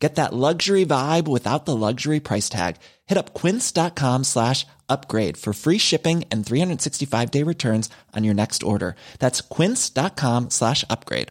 Get that luxury vibe without the luxury price tag. Hit up quince.com slash upgrade for free shipping and 365 day returns on your next order. That's quince.com slash upgrade.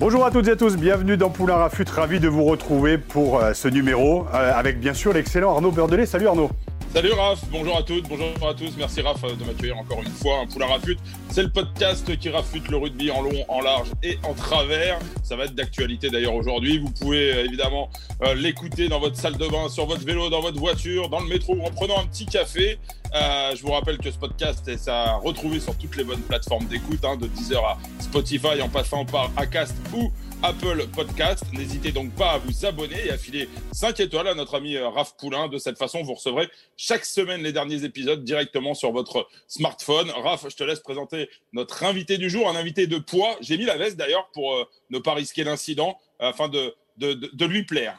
Bonjour à toutes et à tous, bienvenue dans Poulain Rafut, ravi de vous retrouver pour euh, ce numéro euh, avec bien sûr l'excellent Arnaud Beurdelet. Salut Arnaud. Salut Raph, bonjour à toutes, bonjour à tous. Merci Raph de m'accueillir encore une fois. Un Poulain Rafute, c'est le podcast qui rafute le rugby en long, en large et en travers. Ça va être d'actualité d'ailleurs aujourd'hui. Vous pouvez euh, évidemment euh, l'écouter dans votre salle de bain, sur votre vélo, dans votre voiture, dans le métro ou en prenant un petit café. Euh, je vous rappelle que ce podcast est à retrouver sur toutes les bonnes plateformes d'écoute, hein, de Deezer à Spotify en passant par Acast ou Apple Podcast. N'hésitez donc pas à vous abonner et à filer 5 étoiles à notre ami Raph Poulain. De cette façon, vous recevrez chaque semaine les derniers épisodes directement sur votre smartphone. Raph, je te laisse présenter notre invité du jour, un invité de poids. J'ai mis la veste d'ailleurs pour euh, ne pas risquer l'incident afin de, de, de, de lui plaire.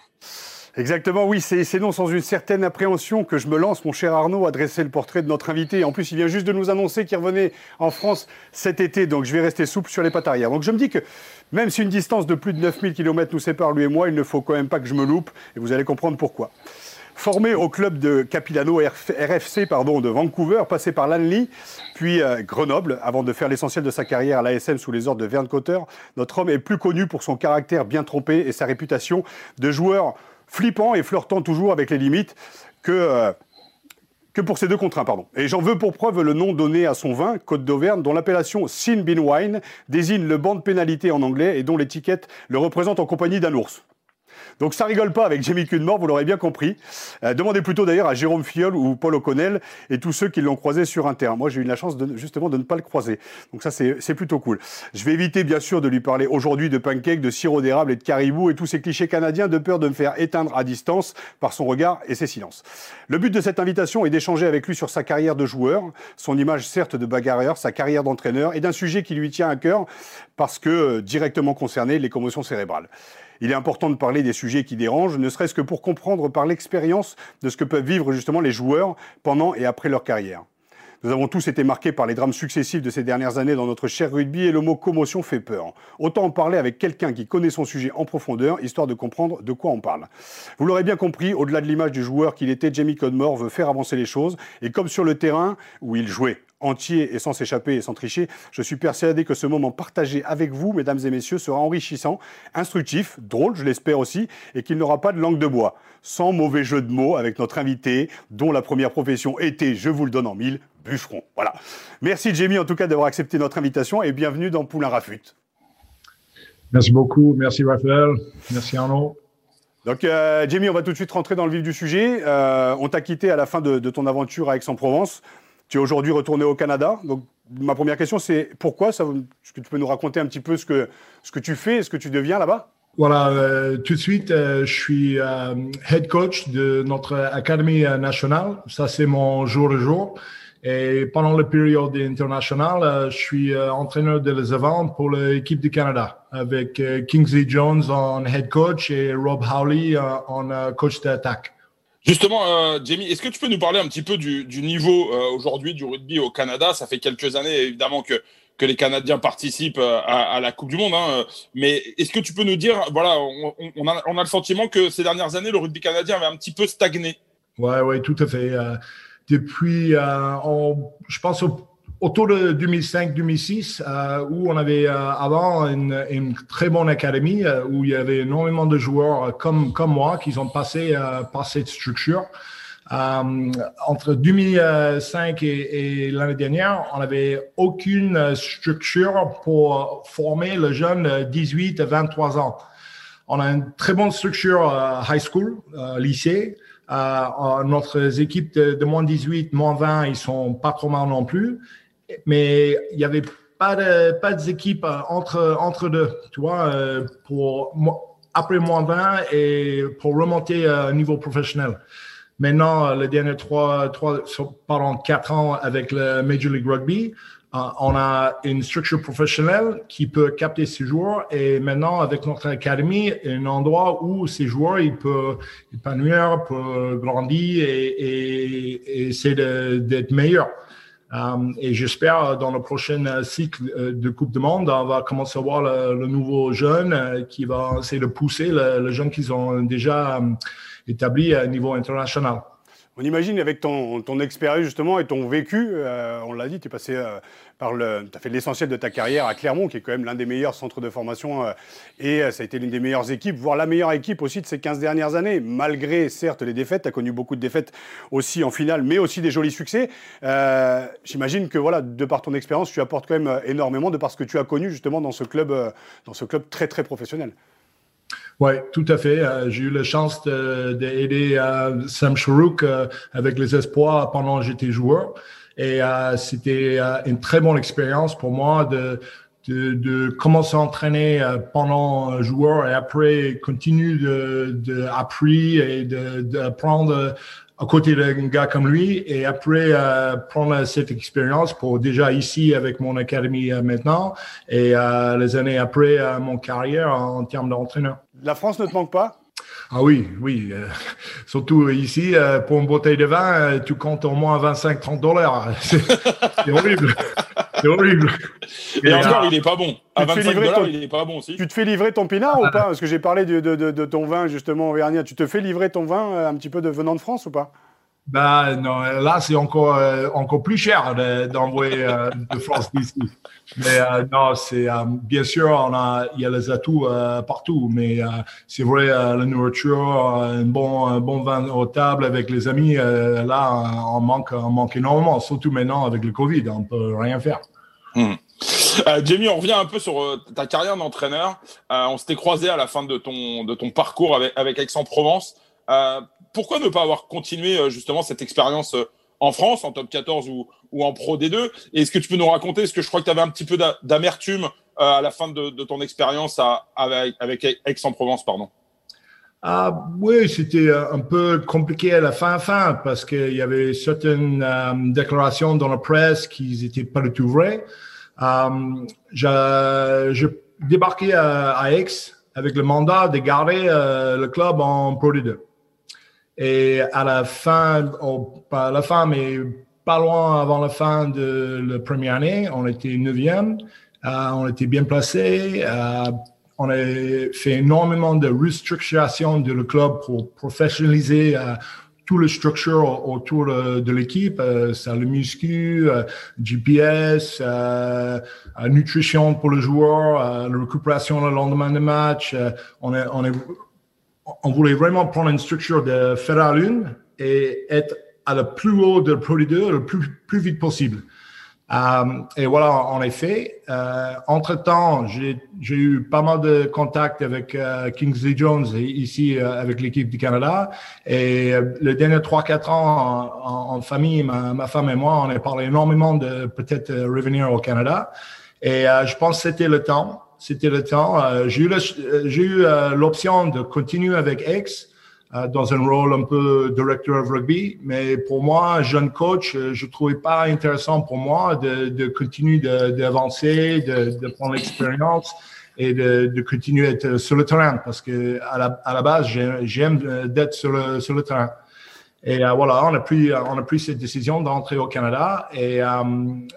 Exactement, oui, c'est non sans une certaine appréhension que je me lance, mon cher Arnaud, à dresser le portrait de notre invité. En plus, il vient juste de nous annoncer qu'il revenait en France cet été, donc je vais rester souple sur les pattes arrière. Donc je me dis que même si une distance de plus de 9000 km nous sépare, lui et moi, il ne faut quand même pas que je me loupe, et vous allez comprendre pourquoi. Formé au club de Capilano RFC pardon, de Vancouver, passé par Lanley, puis euh, Grenoble, avant de faire l'essentiel de sa carrière à l'ASM sous les ordres de Verne Cotter, notre homme est plus connu pour son caractère bien trompé et sa réputation de joueur flippant et flirtant toujours avec les limites que, euh, que pour ces deux contre un, pardon. Et j'en veux pour preuve le nom donné à son vin, Côte d'Auvergne, dont l'appellation Sin Bean Wine désigne le banc de pénalité en anglais et dont l'étiquette le représente en compagnie d'un ours. Donc ça rigole pas avec Jamie Cudmore, vous l'aurez bien compris. Euh, demandez plutôt d'ailleurs à Jérôme Fiol ou Paul O'Connell et tous ceux qui l'ont croisé sur un terrain. Moi, j'ai eu la chance de, justement de ne pas le croiser. Donc ça, c'est plutôt cool. Je vais éviter bien sûr de lui parler aujourd'hui de pancakes, de sirop d'érable et de caribou et tous ces clichés canadiens de peur de me faire éteindre à distance par son regard et ses silences. Le but de cette invitation est d'échanger avec lui sur sa carrière de joueur, son image certes de bagarreur, sa carrière d'entraîneur et d'un sujet qui lui tient à cœur parce que euh, directement concerné, les commotions cérébrales. Il est important de parler des sujets qui dérangent, ne serait-ce que pour comprendre par l'expérience de ce que peuvent vivre justement les joueurs pendant et après leur carrière. Nous avons tous été marqués par les drames successifs de ces dernières années dans notre cher rugby et le mot commotion fait peur. Autant en parler avec quelqu'un qui connaît son sujet en profondeur, histoire de comprendre de quoi on parle. Vous l'aurez bien compris, au-delà de l'image du joueur qu'il était, Jamie Codmore veut faire avancer les choses, et comme sur le terrain où il jouait, entier et sans s'échapper et sans tricher, je suis persuadé que ce moment partagé avec vous, mesdames et messieurs, sera enrichissant, instructif, drôle, je l'espère aussi, et qu'il n'aura pas de langue de bois. Sans mauvais jeu de mots avec notre invité, dont la première profession était, je vous le donne en mille, bûcheron. Voilà. Merci Jamie en tout cas d'avoir accepté notre invitation et bienvenue dans Poulain Rafut. Merci beaucoup, merci Raphaël, merci Arnaud. Donc, euh, Jamie, on va tout de suite rentrer dans le vif du sujet. Euh, on t'a quitté à la fin de, de ton aventure à Aix-en-Provence. Tu es aujourd'hui retourné au Canada. Donc, ma première question, c'est pourquoi ça, Est-ce que tu peux nous raconter un petit peu ce que, ce que tu fais, ce que tu deviens là-bas? Voilà, euh, tout de suite, euh, je suis euh, head coach de notre académie nationale. Ça, c'est mon jour le jour. Et pendant la période internationale, je suis entraîneur de les avant pour l'équipe du Canada avec Kingsley Jones en head coach et Rob Howley en coach d'attaque. Justement, euh, Jamie, est-ce que tu peux nous parler un petit peu du, du niveau euh, aujourd'hui du rugby au Canada? Ça fait quelques années, évidemment, que, que les Canadiens participent euh, à, à la Coupe du Monde. Hein, mais est-ce que tu peux nous dire, voilà, on, on, a, on, a, le sentiment que ces dernières années, le rugby canadien avait un petit peu stagné? Ouais, ouais, tout à fait. depuis, on, je pense au autour de 2005-2006, euh, où on avait euh, avant une, très bonne académie, euh, où il y avait énormément de joueurs comme, moi qui ont passé par cette structure. entre 2005 et, l'année dernière, on n'avait aucune structure pour former le jeune 18 à 23 ans. On a une très bonne structure high school, lycée. notre équipe de, de moins 18, moins 20, ils sont pas trop mal non plus mais il n'y avait pas de pas d'équipe euh, entre entre deux, tu vois, euh, pour après moins 20 et pour remonter à un niveau professionnel. Maintenant, les derniers trois, trois, pendant quatre ans avec le Major League Rugby, euh, on a une structure professionnelle qui peut capter ces joueurs et maintenant avec notre académie, un endroit où ces joueurs ils peuvent épanouir, peuvent grandir et, et, essayer d'être meilleurs. Euh, et j'espère dans le prochain cycle euh, de Coupe du Monde, on va commencer à voir le, nouveau jeune qui va essayer de pousser le, jeune qu'ils ont déjà établi à niveau international. On imagine avec ton, expérience justement et ton vécu, euh, on l'a dit, tu es passé euh, par tu as fait l'essentiel de ta carrière à Clermont, qui est quand même l'un des meilleurs centres de formation euh, et ça a été l'une des meilleures équipes, voire la meilleure équipe aussi de ces 15 dernières années, malgré certes les défaites, tu as connu beaucoup de défaites aussi en finale, mais aussi des jolis succès. J'imagine que voilà, de par ton expérience, tu apportes quand même énormément de par ce que tu as connu justement dans ce club, dans ce club très très professionnel. Oui, tout à fait. Euh, j'ai eu la chance d'aider euh, Sam Sharuk euh, avec les espoirs pendant que j'étais joueur. Et c'était une très bonne expérience pour moi de, de, de commencer à entraîner pendant joueur et après continuer de, de et d'apprendre à côté d'un gars comme lui et après prendre cette expérience pour déjà ici avec mon académie maintenant et les années après mon carrière en termes d'entraîneur. La France ne te manque pas? Ah oui, oui. Euh, surtout ici, euh, pour une bouteille de vin, euh, tu comptes au moins 25-30 dollars. C'est horrible. C'est horrible. Et, encore, il n'est pas bon. À 25 dollars, il n'est pas bon aussi. Tu te fais livrer ton pinard ou pas? Parce que j'ai parlé de, de, de, ton vin justement Auvergnat. Tu te fais livrer ton vin un petit peu de venant de France ou pas? Ben non, là c'est encore encore plus cher d'envoyer de France d'ici. Mais euh, non, c'est euh, bien sûr, on a, il y a les atouts euh, partout, mais c'est vrai, la nourriture, un bon, un bon vin aux tables avec les amis, là, on manque, on manque énormément, surtout maintenant avec le Covid, on peut rien faire. Hmm. Jamie, on revient un peu sur ta carrière d'entraîneur. on s'était croisé à la fin de ton, de ton parcours avec, avec Aix-en-Provence. pourquoi ne pas avoir continué justement cette expérience en France, en top 14 ou, ou en Pro D2. Est-ce que tu peux nous raconter, est-ce que je crois que tu avais un petit peu d'amertume euh, à la fin de, ton expérience avec, avec Aix-en-Provence, pardon ah, oui, c'était un peu compliqué à la fin, fin parce qu'il y avait certaines euh, déclarations dans la presse qui n'étaient pas du tout vraies. Euh, je débarquais à, Aix avec le mandat de garder euh, le club en Pro D2. Et à la fin, pas à la fin, mais pas loin avant la fin de la première année, on était neuvième, euh, on était bien placé. Euh, on a fait énormément de restructuration de le club pour professionnaliser euh, toute la structure autour de, l'équipe, euh, ça le muscu, euh, GPS, euh, nutrition pour le joueur, la récupération le lendemain de match. on, est, on est on voulait vraiment prendre une structure de fer à lune et être à le plus haut de Pro 2 le plus, plus vite possible. Euh, et voilà, en effet. Euh, entre-temps, j'ai eu pas mal de contacts avec euh, Kingsley Jones ici euh, avec l'équipe du Canada. Et euh, les derniers 3-4 ans en, en, famille, ma, ma, femme et moi, on a parlé énormément de peut-être revenir au Canada. Et je pense que c'était le temps c'était le temps. J'ai eu l'option de continuer avec X dans un rôle un peu directeur of rugby, mais pour moi, jeune coach, je trouvais pas intéressant pour moi de, de continuer d'avancer, de, de, prendre l'expérience et de, de, continuer à être sur le terrain parce que à la, à la base, j'aime d'être sur le, sur le terrain. Et euh, voilà, on a pris, on a pris cette décision d'entrer au Canada et euh,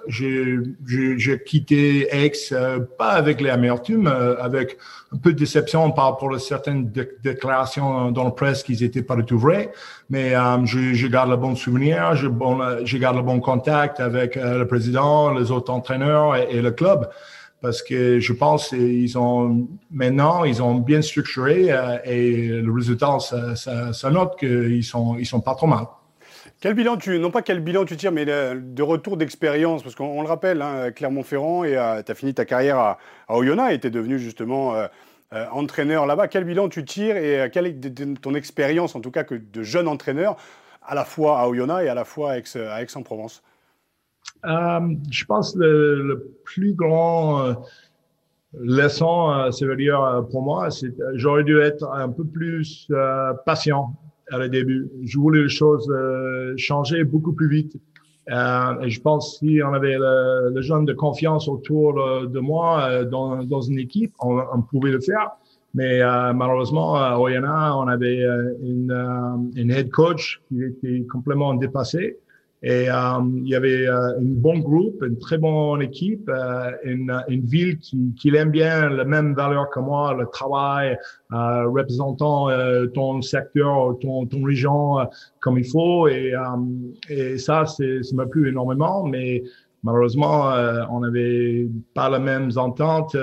j'ai quitté Aix, euh, pas avec les amertumes, euh, avec un peu de déception par rapport à certaines déclarations dans la presse qui n'étaient pas du tout vraies, mais je, je, garde le bon souvenir, je, bon, je garde le bon contact avec le président, les autres entraîneurs et le club parce que je pense qu'ils ont maintenant ils ont bien structuré euh, et le résultat ça, note qu'ils sont ils sont pas trop mal. Quel bilan tu non pas quel bilan tu tires mais de, retour d'expérience parce qu'on le rappelle hein, Clermont-Ferrand et euh, tu as fini ta carrière à, à Oyonnax et tu es devenu justement euh, entraîneur là-bas. Quel bilan tu tires et quelle est ton expérience en tout cas de jeune entraîneur à la fois à Oyonnax et à la fois à Aix-en-Provence? Euh, je pense le, le plus grand euh, leçon, euh, ça veut dire pour moi, c'est j'aurais dû être un peu plus patient à le début. Je voulais les choses changer beaucoup plus vite. Euh, et je pense si on avait le, le jeune de confiance autour de moi euh, dans, dans une équipe, on, on pouvait le faire. Mais euh, malheureusement, à Oyana, on avait une, une head coach qui était complètement dépassée. Et euh, il y avait euh, un bon groupe, une très bonne équipe, euh, une, une, ville qui, qui aime bien la même valeur que moi, le travail, euh, représentant euh, ton secteur, ton, ton région comme il faut. Et, et ça, c'est, ça m'a plu énormément. Mais malheureusement, on n'avait pas la même entente.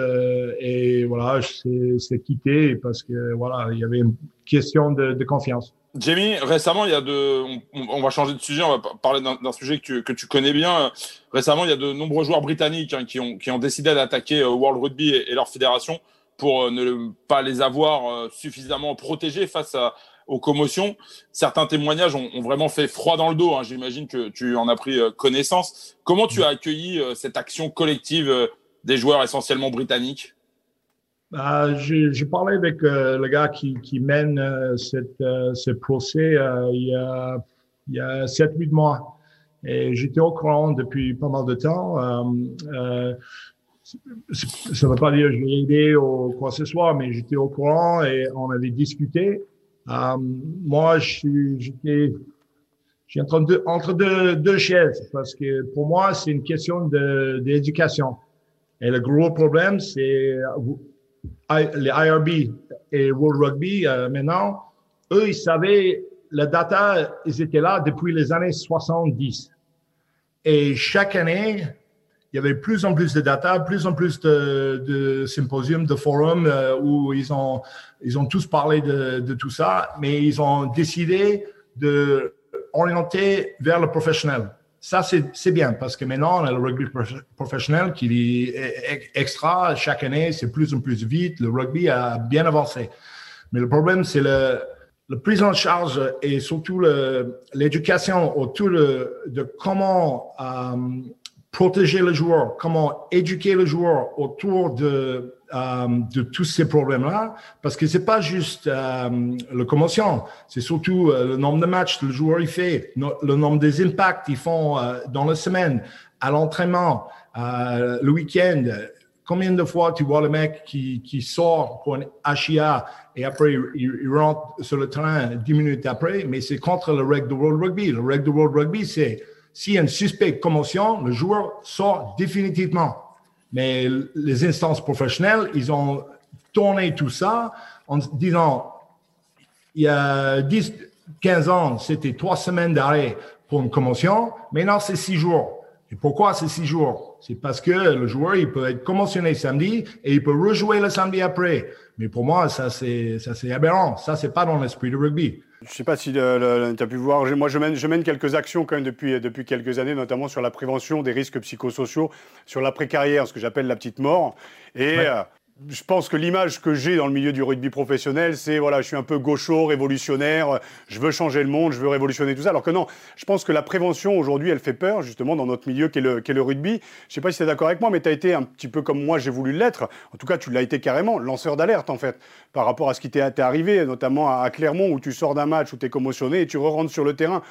et voilà, c'est quitté parce que voilà, il y avait une question de, confiance. Jamie, récemment, il y a de, on, va changer de sujet, on va parler d'un sujet que tu, que tu, connais bien. Récemment, il y a de nombreux joueurs britanniques hein, qui, ont, qui ont décidé d'attaquer euh, World Rugby et, leur fédération pour euh, ne pas les avoir euh, suffisamment protégés face à, aux commotions. Certains témoignages ont, vraiment fait froid dans le dos. Hein. J'imagine que tu en as pris connaissance. Comment tu as accueilli cette action collective des joueurs essentiellement britanniques? Euh, J'ai parlé avec euh, le gars qui, qui mène euh, cette, euh, ce procès euh, il y a, il y a 7-8 mois. Et j'étais au courant depuis pas mal de temps. ça ne veut pas dire que je l'ai aidé ou quoi que ce soit, mais j'étais au courant et on avait discuté. Moi, j'étais j'ai entre deux, entre deux, deux chaises parce que pour moi, c'est une question d'éducation. Et le gros problème, c'est les IRB et World Rugby, euh, maintenant, eux, ils savaient, la data, ils étaient là depuis les années 70. Et chaque année, il y avait plus en plus de data, plus en plus de, symposiums, de forums euh, où ils ont, ils ont tous parlé de, tout ça, mais ils ont décidé de orienter vers le professionnel. Ça, c'est bien parce que maintenant, on a le rugby professionnel qui est extra. Chaque année, c'est plus en plus vite. Le rugby a bien avancé. Mais le problème, c'est le, le prise en charge et surtout l'éducation autour de, de comment euh, protéger le joueur, comment éduquer le joueur autour de euh, de tous ces problèmes-là, parce que c'est pas juste euh, le commotion, c'est surtout euh, le nombre de matchs que le joueur il fait, le nombre des impacts qu'ils font euh, dans la semaine, à l'entraînement, euh, le week-end. Combien de fois tu vois le mec qui, qui sort pour un HIA et après il, rentre sur le terrain dix minutes après, mais c'est contre le règle de World Rugby. Le règle de World Rugby, c'est a une suspect commotion, le joueur sort définitivement. Mais les instances professionnelles, ils ont tourné tout ça en disant, il y a 10, 15 ans, c'était trois semaines d'arrêt pour une commotion. Maintenant, c'est six jours. Et pourquoi c'est six jours? C'est parce que le joueur, il peut être commotionné samedi et il peut rejouer le samedi après. Mais pour moi, ça, c'est, ça, c'est aberrant. Ça, c'est pas dans l'esprit du rugby. Je ne sais pas si tu as pu voir, moi je mène, je mène, quelques actions quand même depuis, depuis quelques années, notamment sur la prévention des risques psychosociaux, sur l'après-carrière, ce que j'appelle la petite mort. Et ouais. euh, je pense que l'image que j'ai dans le milieu du rugby professionnel, c'est voilà, je suis un peu gaucho, révolutionnaire, je veux changer le monde, je veux révolutionner tout ça. Alors que non, je pense que la prévention aujourd'hui, elle fait peur justement dans notre milieu qui est le, est le rugby. Je sais pas si tu es d'accord avec moi, mais tu as été un petit peu comme moi, j'ai voulu l'être. En tout cas, tu l'as été carrément, lanceur d'alerte en fait, par rapport à ce qui t'est arrivé, notamment à Clermont où tu sors d'un match où tu es commotionné et tu re rentres sur le terrain.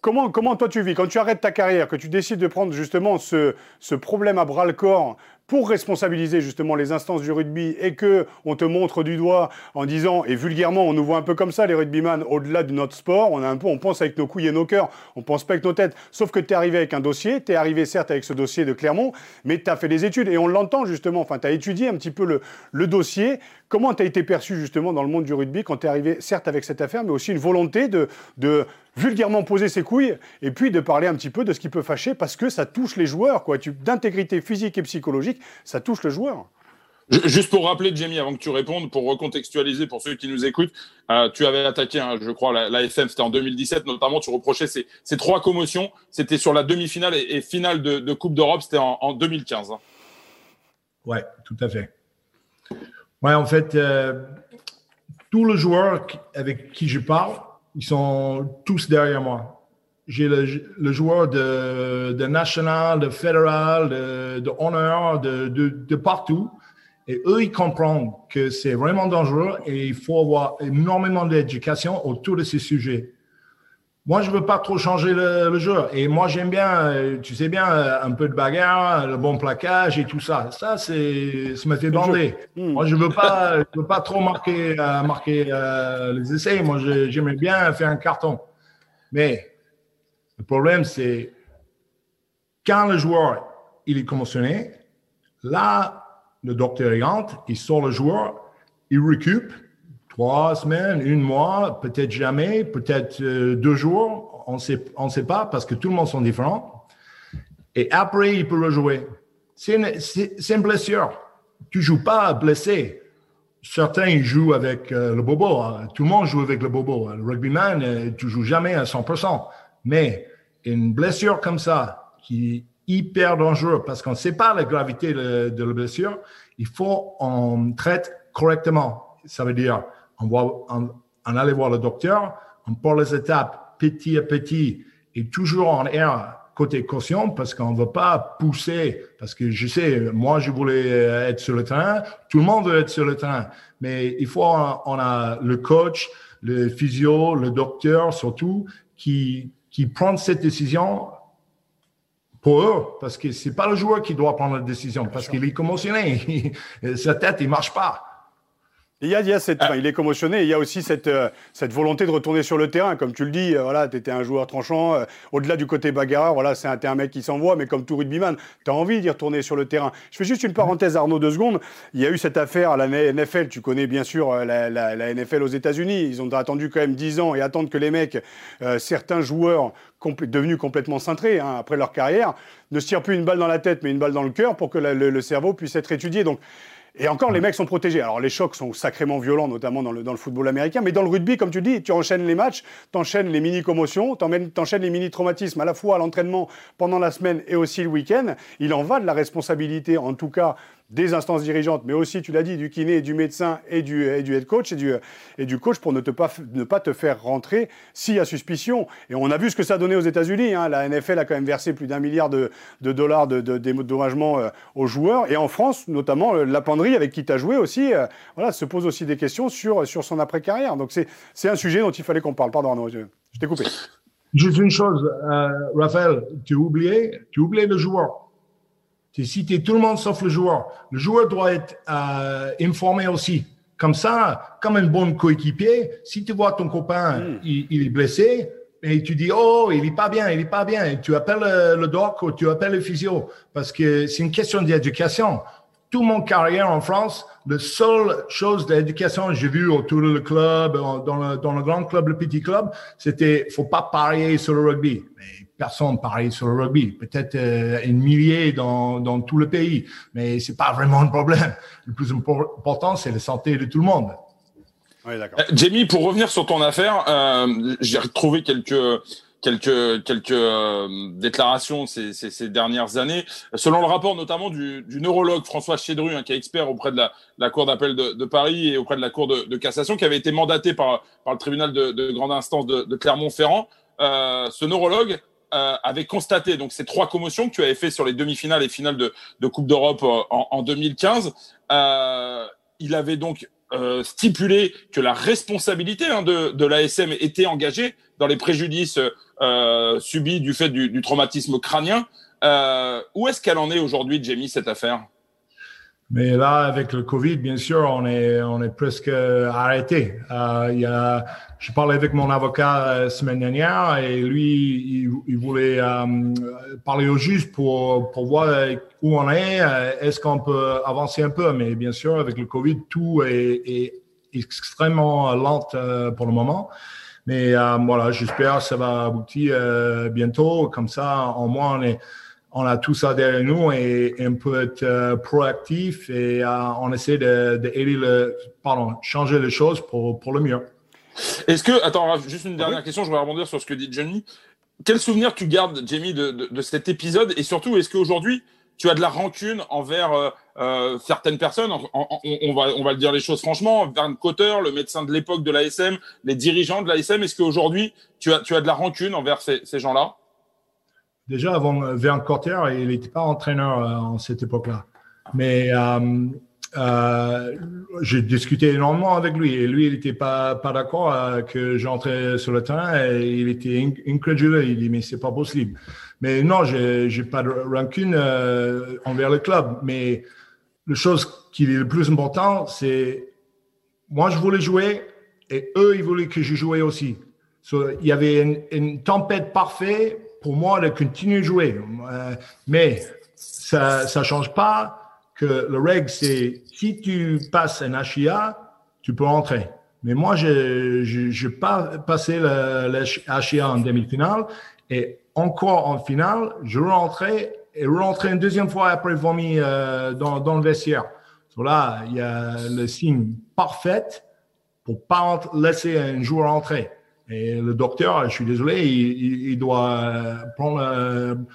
Comment, comment toi tu vis? Quand tu arrêtes ta carrière, que tu décides de prendre justement ce, ce problème à bras le corps pour responsabiliser justement les instances du rugby et que on te montre du doigt en disant et vulgairement on nous voit un peu comme ça les rugbyman au-delà de notre sport on a un peu on pense avec nos couilles et nos cœurs on pense pas avec nos têtes. Sauf que tu es arrivé avec un dossier tu es arrivé certes avec ce dossier de Clermont mais tu as fait des études et on l'entend justement enfin tu as étudié un petit peu le, dossier. Comment tu as été perçu justement dans le monde du rugby quand tu es arrivé certes avec cette affaire mais aussi une volonté de, de vulgairement poser ses couilles et puis de parler un petit peu de ce qui peut fâcher parce que ça touche les joueurs quoi d'intégrité physique et psychologique ça touche le joueur. Juste pour rappeler, Jamie, avant que tu répondes, pour recontextualiser pour ceux qui nous écoutent, euh, tu avais attaqué, hein, je crois, la, la FM, c'était en 2017, notamment, tu reprochais ces, ces trois commotions. C'était sur la demi-finale et, et, finale de, de Coupe d'Europe, c'était en, en, 2015. Hein. Ouais, tout à fait. Ouais, en fait, euh, tous les joueurs avec qui je parle, ils sont tous derrière moi j'ai le, le, joueur de, de, national, de fédéral, de, de honneur, de, de, de, partout. Et eux, ils comprennent que c'est vraiment dangereux et il faut avoir énormément d'éducation autour de ces sujets. Moi, je veux pas trop changer le, jeu. Et moi, j'aime bien, euh, tu sais bien, euh, un peu de bagarre, le bon plaquage et tout ça. Ça, c'est, ça me fait bander. Hmm. Moi, je veux pas, je veux pas trop marquer, euh, marquer les essais. Moi, j'aimerais bien faire un carton. Mais le problème, c'est quand le joueur il est commotionné, là, le docteur rentre, il sort le joueur, il récupère trois semaines, une mois, peut-être jamais, peut-être euh, deux jours, on sait, on sait pas parce que tout le monde sont différents. Et après, il peut rejouer. C'est une, une, blessure. Tu joues pas blessé. Certains jouent avec euh, le bobo. Hein. Tout le monde joue avec le bobo. Le rugbyman, euh, tu joues jamais à 100%. Mais une blessure comme ça, qui est hyper dangereuse parce qu'on ne sait pas la gravité de, la blessure, il faut en traite correctement. Ça veut dire on va en, aller voir le docteur, on prend les étapes petit à petit et toujours en air côté caution parce qu'on ne veut pas pousser, parce que je sais, moi je voulais être sur le terrain, tout le monde veut être sur le terrain, mais il faut, on a le coach, le physio, le docteur surtout, qui, qui prend cette décision pour eux, parce que c'est pas le joueur qui doit prendre la décision, parce qu'il est commotionné, sa tête, il marche pas. Il y a, il, y a cette, ah. il est commotionné. Il y a aussi cette, euh, cette volonté de retourner sur le terrain. Comme tu le dis, euh, voilà, tu étais un joueur tranchant. Euh, au-delà du côté bagarreur, voilà, c'est un, un, mec qui s'envoie, mais comme tout rugbyman, tu as envie d'y retourner sur le terrain. Je fais juste une parenthèse, Arnaud, deux secondes. Il y a eu cette affaire à la NFL. Tu connais bien sûr la, la, la NFL aux États-Unis. Ils ont attendu quand même 10 ans et attendent que les mecs, certains joueurs devenus complètement cintrés hein, après leur carrière, ne se tirent plus une balle dans la tête, mais une balle dans le cœur pour que le, le cerveau puisse être étudié. Donc, et encore, les mecs sont protégés. Alors, les chocs sont sacrément violents, notamment dans le, dans le football américain. Mais dans le rugby, comme tu dis, tu enchaînes les matchs, tu enchaînes les mini-commotions, tu enchaînes les mini-traumatismes, à la fois à l'entraînement pendant la semaine et aussi le week-end. Il en va de la responsabilité, en tout cas, des instances dirigeantes, mais aussi, tu l'as dit, du kiné, du médecin et du, et du head coach et du, et du coach pour ne, te pas, ne pas te faire rentrer s'il y a suspicion. Et on a vu ce que ça donné aux États-Unis. Hein. La NFL a quand même versé plus d'un milliard de, de, dollars de, de euh, aux joueurs. Et en France, notamment, la penderie avec qui tu as joué aussi, euh, voilà, se pose aussi des questions sur, sur son après-carrière. Donc c'est un sujet dont il fallait qu'on parle. Pardon, Arnaud, je, je t'ai coupé. Juste une chose, euh, Raphaël, tu oubliais, tu oubliais le joueur. Tu cites tout le monde sauf le joueur. Le joueur doit être euh, informé aussi. Comme ça, comme un bon coéquipier, si tu vois ton copain, hmm. il, est blessé, et tu dis, oh, il est pas bien, il est pas bien, et tu appelles le, le doc ou tu appelles le physio, parce que c'est une question d'éducation. Tout mon carrière en France, la seule chose d'éducation que j'ai vu autour du club, dans le, dans le grand club, le petit club, c'était, faut pas parier sur le rugby. Mais personne parie sur le rugby, peut-être euh, une millier dans, dans tout le pays, mais c'est pas vraiment un problème. Le plus important, c'est la santé de tout le monde. Oui, d'accord. Euh, Jamie, pour revenir sur ton affaire, euh, j'ai retrouvé quelques quelques quelques euh, déclarations ces, ces, ces, dernières années. Selon le rapport notamment du, du neurologue François Chédru, hein, qui est expert auprès de la, la Cour d'appel de, de, Paris et auprès de la Cour de, de, cassation, qui avait été mandaté par, par le tribunal de, de grande instance de, de Clermont-Ferrand, euh, ce neurologue euh, avait constaté donc ces trois commotions que tu avais fait sur les demi-finales et finales de, de Coupe d'Europe euh, en, en, 2015. Euh, il avait donc euh, stipulé que la responsabilité hein, de, de l'ASM était engagée dans les préjudices euh, subis du fait du, du traumatisme crânien. où est-ce qu'elle en est aujourd'hui, Jamie, cette affaire? Mais là, avec le Covid, bien sûr, on est, on est presque arrêté. Euh, il y a, je parlais avec mon avocat la euh, semaine dernière et lui, il, il voulait euh, parler au juge pour, pour voir où on est. Euh, est-ce qu'on peut avancer un peu? Mais bien sûr, avec le Covid, tout est, est extrêmement lent pour le moment. Mais voilà, j'espère que ça va aboutir bientôt. Comme ça, au moins, on est on a tout ça derrière nous et, on peut être euh, proactif et euh, on essaie de, de le, pardon, changer les choses pour, pour le mieux. Est-ce que, attends, juste une dernière question, je vais rebondir sur ce que dit Johnny. Quel souvenir tu gardes, Jamie, de, de, cet épisode? Et surtout, est-ce qu'aujourd'hui, tu as de la rancune envers euh, certaines personnes? On, va, on va le dire les choses franchement, Vern Cotter, le médecin de l'époque de l'ASM, les dirigeants de l'ASM, est-ce qu'aujourd'hui, tu as, tu as de la rancune envers ces, ces gens-là? Déjà avant Vern Corter, il n'était pas entraîneur euh, en cette époque-là. Mais euh, euh, j'ai discuté énormément avec lui et lui, il n'était pas, pas d'accord euh, que j'entrais sur le terrain et il était incrédule. Il dit, mais c'est pas possible. Mais non, j'ai, pas de rancune euh, envers le club. Mais la chose qui est le plus important, c'est moi, je voulais jouer et eux, ils voulaient que je jouais aussi. il y avait une, tempête parfaite pour moi de continuer de jouer. Euh, mais ça ne change pas que le règle, c'est si tu passes un HIA, tu peux rentrer. Mais moi, je n'ai pas passé le, le HIA en demi-finale et encore en finale, je rentrais et rentrais une deuxième fois après vomi euh, dans, dans, le vestiaire. So là, il y a le signe parfait pour pas laisser un joueur entrer. Et le docteur, je suis désolé, il, il doit prendre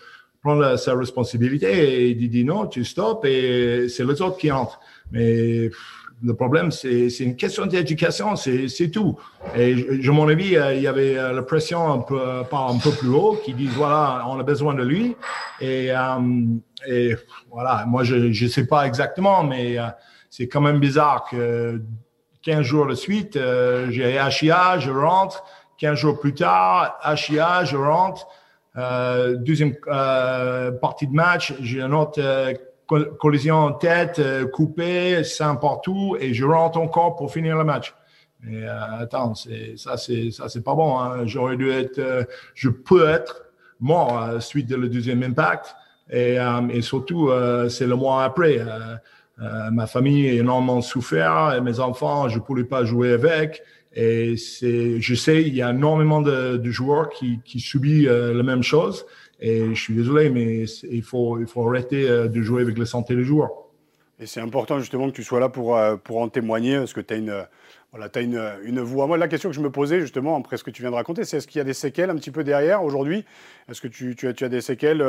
prend sa responsabilité et il dit non, tu stops et c'est les autres qui entrent. Mais le problème, c'est une question d'éducation, c'est tout. Et je, mon avis, euh, il y avait euh, la pression un peu, par un peu plus haut qui dit voilà, on a besoin de lui. Et, euh, et voilà, moi, je ne sais pas exactement, mais c'est quand même bizarre que 15 jours de suite, j'ai HIA, je rentre. 15 jours plus tard, HIA, je rentre. Euh, deuxième euh, partie de match, j'ai une autre euh, collision en tête, coupée, sang partout, et je rentre encore pour finir le match. Mais attends, ça, c'est pas bon. Hein. J'aurais dû être, je peux être mort suite de le deuxième impact, et, et surtout, c'est le mois après. ma famille a énormément souffert, et mes enfants, je ne pouvais pas jouer avec. Et je sais, il y a énormément de, de joueurs qui, qui subissent euh, la même chose. Et je suis désolé, mais il faut, il faut arrêter euh, de jouer avec la santé des joueurs. Et c'est important justement que tu sois là pour, euh, pour en témoigner, parce que tu as une, voilà, as une, une voix. Moi, la question que je me posais justement après ce que tu viens de raconter, c'est est-ce qu'il y a des séquelles un petit peu derrière aujourd'hui? Est-ce que tu, tu, as, tu as des séquelles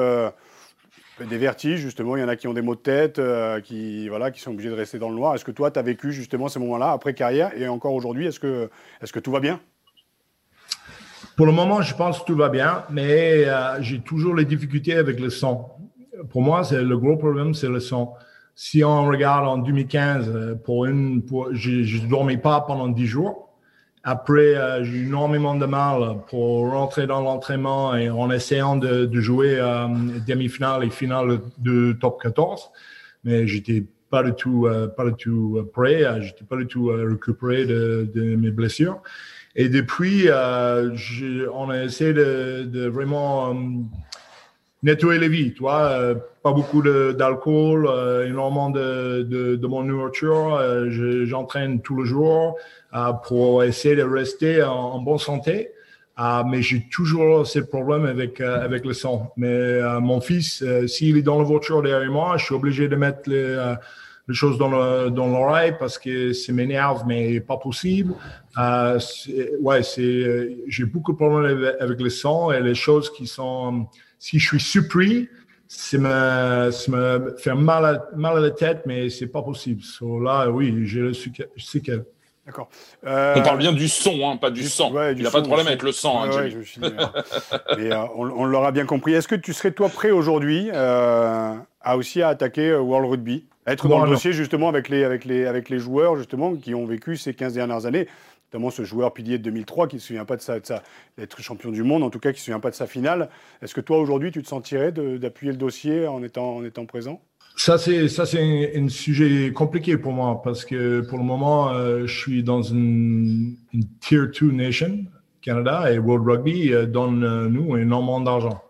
des vertiges, justement, il y en a qui ont des maux de tête, euh, qui, voilà, qui sont obligés de rester dans le noir. Est-ce que toi, tu as vécu justement ces moments-là après carrière et encore aujourd'hui Est-ce que, est que tout va bien? Pour le moment, je pense que tout va bien, mais euh, j'ai toujours les difficultés avec le son. Pour moi, le gros problème, c'est le son. Si on regarde en 2015, euh, pour une, je ne dormais pas pendant 10 jours. Après, euh, j'ai eu énormément de mal pour rentrer dans l'entraînement et en essayant de, de jouer euh, demi-finale et finale de top 14. Mais j'étais pas du tout, euh, pas du tout prêt. J'étais pas du tout récupéré de, de, mes blessures. Et depuis, on a essayé de, de vraiment nettoyer les vies, tu vois, pas beaucoup d'alcool, énormément de, de, mon nourriture, j'entraîne tout le jour, euh, pour essayer de rester en, bonne santé. Euh, mais j'ai toujours ces problèmes avec euh, avec le son. Mais mon fils, s'il est dans la voiture derrière moi, je suis obligé de mettre les, les choses dans le, dans l'oreille parce que ça m'énerve, mais pas possible. ouais, j'ai beaucoup de problèmes avec, le son et les choses qui sont. Si je suis surpris, ça me, ça me fait mal à, mal à la tête, mais c'est pas possible. So, là, oui, j'ai le séquelles. D'accord. On parle bien du son, hein, pas du, sang. il n'y a pas de problème avec le sang. Hein, euh, on, l'aura bien compris. Est-ce que tu serais toi prêt aujourd'hui euh, à aussi à attaquer euh, World Rugby? À être dans le dossier justement avec les, avec, les, avec les joueurs justement qui ont vécu ces 15 dernières années notamment ce joueur pilier de 2003 qui ne se souvient pas de ça, d'être champion du monde, en tout cas qui ne se souvient pas de sa finale. Est-ce que toi aujourd'hui tu te sentirais d'appuyer le dossier en étant, en étant présent? Ça, c'est ça, c'est un, sujet compliqué pour moi parce que pour le moment, euh, je suis dans une, tier 2 nation, Canada, et World Rugby euh, donne euh, nous énormément d'argent.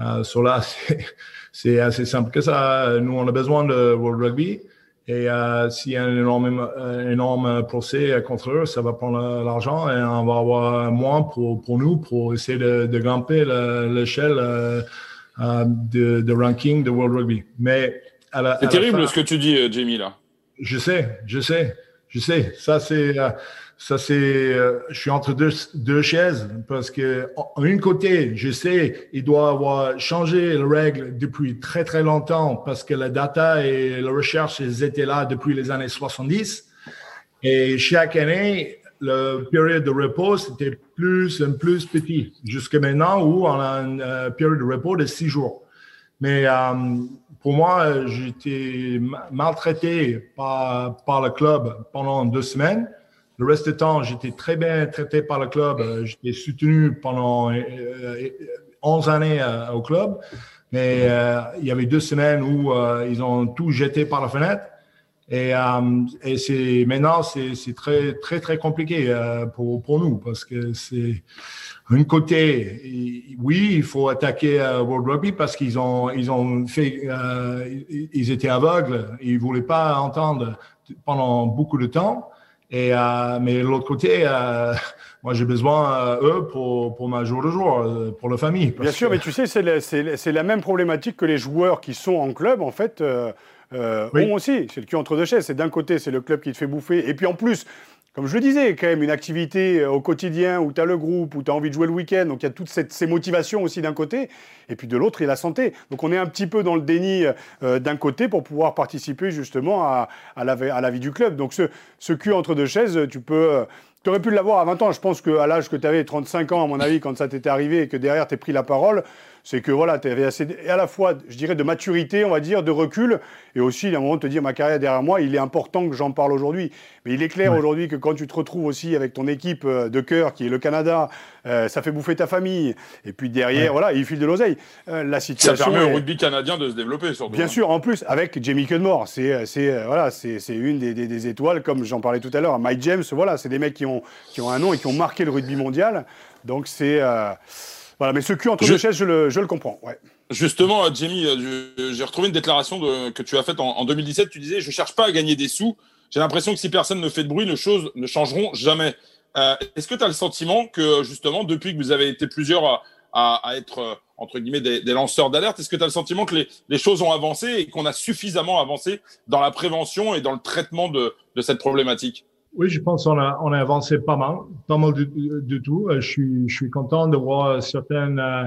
Euh, so là, c'est assez simple que ça. Nous, on a besoin de World Rugby. Et s'il y a un énorme, énorme procès contre eux, ça va prendre l'argent et on va avoir moins pour, pour nous pour essayer de, de grimper l'échelle de, de ranking de World Rugby. Mais c'est terrible ce que tu dis, euh, Jamie, là. Je sais, je sais, je sais. Ça, c'est, euh, ça, c'est, euh, je suis entre deux, deux chaises parce que, d'un côté, je sais, il doit avoir changé les règles depuis très, très longtemps parce que la data et la recherche, elles étaient là depuis les années 70. Et chaque année, le période de repos, c'était plus en plus petit, jusqu'à maintenant où on a une période de repos de six jours. Mais pour moi, j'étais maltraité par, par le club pendant deux semaines. Le reste du temps, j'étais très bien traité par le club. J'étais soutenu pendant 11 années au club. Mais il y avait deux semaines où ils ont tout jeté par la fenêtre. Et, euh, c'est maintenant c'est très très très compliqué euh, pour nous parce que c'est un côté oui il faut attaquer euh, World Rugby parce qu'ils ont ils ont fait euh, ils étaient aveugles ils voulaient pas entendre pendant beaucoup de temps et euh, mais de l'autre côté moi j'ai besoin eux pour pour ma jour de jour pour la famille bien sûr mais tu sais c'est c'est la même problématique que les joueurs qui sont en club en fait euh, aussi. C'est le cul entre deux chaises. C'est d'un côté, c'est le club qui te fait bouffer. Et puis en plus, comme je le disais, quand même, une activité euh, au quotidien où tu as le groupe, où tu as envie de jouer le week-end. Donc il y a toutes ces motivations aussi d'un côté. Et puis de l'autre, il y a la santé. Donc on est un petit peu dans le déni euh, d'un côté pour pouvoir participer justement à, à, la, à, la, vie du club. Donc ce, ce cul entre deux chaises, tu peux. Euh, tu aurais pu l'avoir à 20 ans. Je pense qu'à l'âge que tu avais, 35 ans, à mon avis, quand ça t'était arrivé et que derrière, tu pris la parole, c'est que voilà, tu avais assez, à la fois, je dirais, de maturité, on va dire, de recul, et aussi, à un moment, de te dire, ma carrière derrière moi, il est important que j'en parle aujourd'hui. Mais il est clair aujourd'hui que quand tu te retrouves aussi avec ton équipe euh, de cœur, qui est le Canada, euh, ça fait bouffer ta famille, et puis derrière, voilà, il file de l'oseille. Euh, la situation. Ça permet au rugby canadien de se développer, surtout. Bien hein. sûr, en plus, avec Jamie Cudmore, c'est, c'est, voilà, c'est, c'est une des, des, des, étoiles, comme j'en parlais tout à l'heure. Mike James, voilà, c'est des mecs qui ont, qui ont un nom et qui ont marqué le rugby mondial. Donc c'est. Voilà, mais ce cul entre deux chaises, je le, je le comprends. Ouais. Justement, euh, Jamie, euh, j'ai retrouvé une déclaration de, que tu as faite en, 2017. Tu disais Je ne cherche pas à gagner des sous. J'ai l'impression que si personne ne fait de bruit, les choses ne changeront jamais. Euh, Est-ce que tu as le sentiment que, justement, depuis que vous avez été plusieurs à, à, à être, entre guillemets, des, des lanceurs d'alerte, est-ce que tu as le sentiment que les, les choses ont avancé et qu'on a suffisamment avancé dans la prévention et dans le traitement de, de cette problématique? Oui, je pense qu'on a, on a avancé pas mal, pas mal du, tout. Euh, je suis, je suis content de voir certaines euh,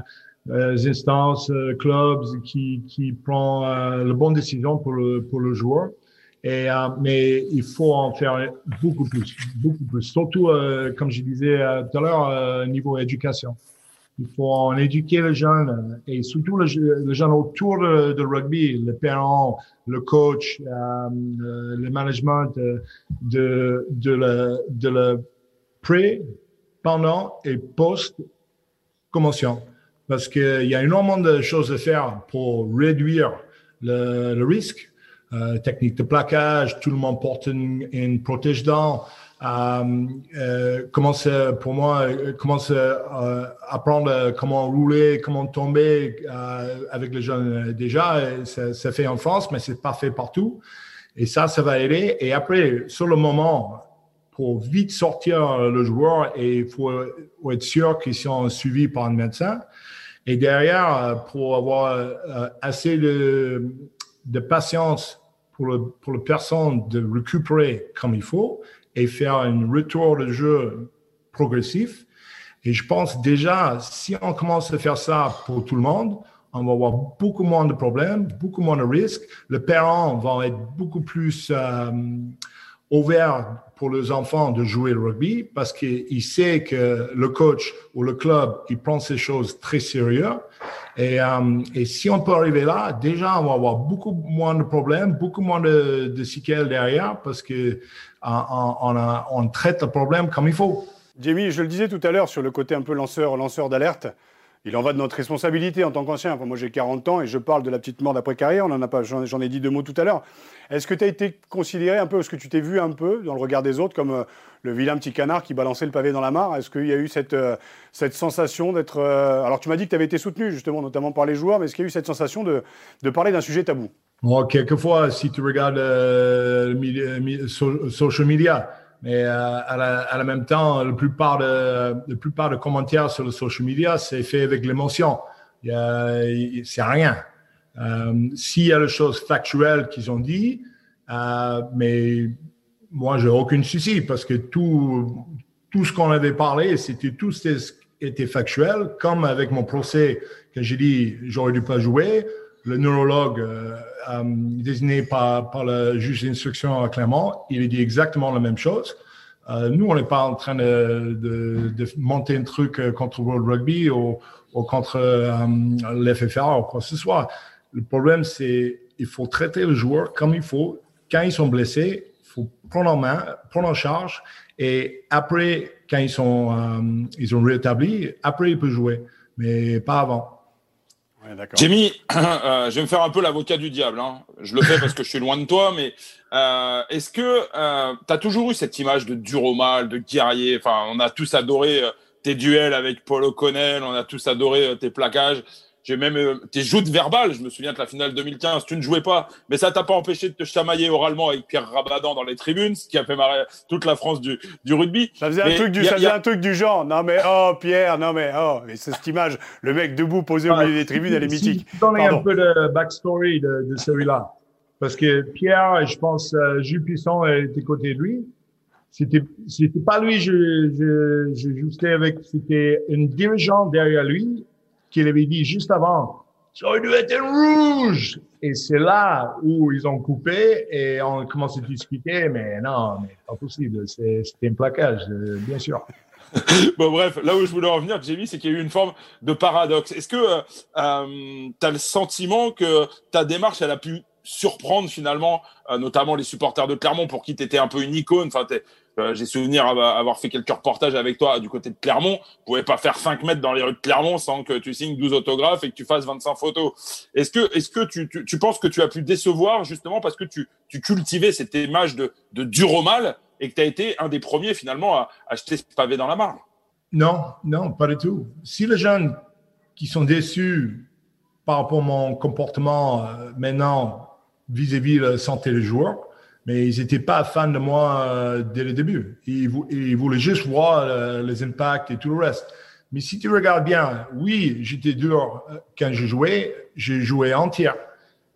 euh instances, euh, clubs qui, qui prennent euh, la bonne décision pour le, pour le joueur. Et, mais il faut en faire beaucoup plus, beaucoup plus. Surtout, comme je disais tout à l'heure, niveau éducation. Il faut en éduquer les jeunes et surtout les, jeunes autour de, rugby, les parents, le coach, euh, le management de, de, de, le, de le pré, pendant et post-commotion. Parce qu'il y a énormément de choses à faire pour réduire le, le risque. Euh, technique de plaquage, tout le monde porte une, une protège-dents, euh, euh, commence pour moi euh, commence à apprendre comment rouler, comment tomber avec les jeunes déjà. Ça, fait en France, mais c'est pas fait partout. Et ça, ça va aider. Et après, sur le moment, pour vite sortir le joueur, et il faut, être sûr qu'ils sont suivis par un médecin. Et derrière, pour avoir assez de, patience pour le, pour le personne de récupérer comme il faut et faire un retour de jeu progressif. Et je pense déjà, si on commence à faire ça pour tout le monde, on va avoir beaucoup moins de problèmes, beaucoup moins de risques. Les parents vont être beaucoup plus euh, ouverts pour les enfants de jouer le rugby parce qu'il sait que le coach ou le club, il prend ces choses très sérieux. Et, euh, et, si on peut arriver là, déjà, on va avoir beaucoup moins de problèmes, beaucoup moins de, de derrière parce que on, traite le problème comme il faut. Jamie, je le disais tout à l'heure sur le côté un peu lanceur, lanceur d'alerte. Il en va de notre responsabilité en tant qu'ancien. moi, j'ai 40 ans et je parle de la petite mort d'après-carrière. On en a pas, j'en ai dit deux mots tout à l'heure. Est-ce que tu as été considéré un peu, est-ce que tu t'es vu un peu dans le regard des autres comme euh, le vilain petit canard qui balançait le pavé dans la mare? Est-ce qu'il y a eu cette, euh, sensation d'être. Euh, alors, tu m'as dit que tu avais été soutenu, justement, notamment par les joueurs, mais est-ce qu'il y a eu cette sensation de, de parler d'un sujet tabou? Moi, quelquefois, si tu regardes social media, mais à, la, même temps, la plupart de, la plupart de commentaires sur le social media, c'est fait avec l'émotion. C'est rien. Euh, s'il y a les choses factuelles qu'ils ont dit, euh, mais moi, j'ai aucun souci parce que tout, tout ce qu'on avait parlé, c'était tout était factuel. Comme avec mon procès, que j'ai dit, j'aurais dû pas jouer. Le neurologue euh, euh, désigné par, par le juge d'instruction à Clermont, il dit exactement la même chose. Euh, nous, on n'est pas en train de, de, de, monter un truc contre World Rugby ou, ou contre euh, l'FFA ou quoi que ce soit Le problème, c'est il faut traiter le joueur comme il faut. Quand ils sont blessés, il faut prendre en main, prendre en charge. Et après, quand ils sont, euh, ils ont rétabli, après, il peut jouer. Mais pas avant. Jamie, euh, je vais me faire un peu l'avocat du diable. Hein. Je le fais parce que je suis loin de toi, mais euh, est-ce que euh, tu as toujours eu cette image de dur mal, de guerrier? Enfin, on a tous adoré tes duels avec Paul O'Connell, on a tous adoré tes plaquages. J'ai même euh, tes joutes verbales. Je me souviens de la finale 2015. Tu ne jouais pas, mais ça t'a pas empêché de te chamailler oralement avec Pierre Rabadan dans les tribunes, ce qui a fait marrer toute la France du, du rugby. Ça faisait, un truc, du, ça faisait un truc du genre. Non mais oh Pierre, non mais oh. Et c'est cette image, le mec debout posé au milieu des tribunes, elle est mythique. Si, donner un peu de backstory de, de celui-là, parce que Pierre, je pense, euh, Jules Puissant était côté de lui. C'était, c'était pas lui, je, je, je jouais avec, c'était une dirigeant derrière lui qu'il avait dit juste avant, ça dû être rouge. Et c'est là où ils ont coupé et on commence à discuter, mais non, mais pas possible, c'était un plaquage, euh, bien sûr. bon, bref, là où je voulais en venir, Jamie, c'est qu'il y a eu une forme de paradoxe. Est-ce que euh, euh tu as le sentiment que ta démarche, elle a pu surprendre finalement, notamment les supporters de Clermont, pour qui tu étais un peu une icône? Euh, j'ai souvenir avoir fait quelques reportages avec toi du côté de Clermont. Vous pouvez pas faire 5 mètres dans les rues de Clermont sans que tu signes 12 autographes et que tu fasses 25 photos. Est-ce que, est-ce que tu, tu, tu, penses que tu as pu décevoir justement parce que tu, tu cultivais cette image de, de dur au mal et que tu as été un des premiers finalement à acheter ce pavé dans la mare Non, non, pas du tout. Si les jeunes qui sont déçus par rapport à mon comportement euh, maintenant vis-à-vis de la santé des joueurs, mais ils n'étaient pas fans de moi euh, dès le début. Ils, voulaient juste voir euh, les impacts et tout le reste. Mais si tu regardes bien, oui, j'étais dur euh, quand je jouais, j'ai joué entière.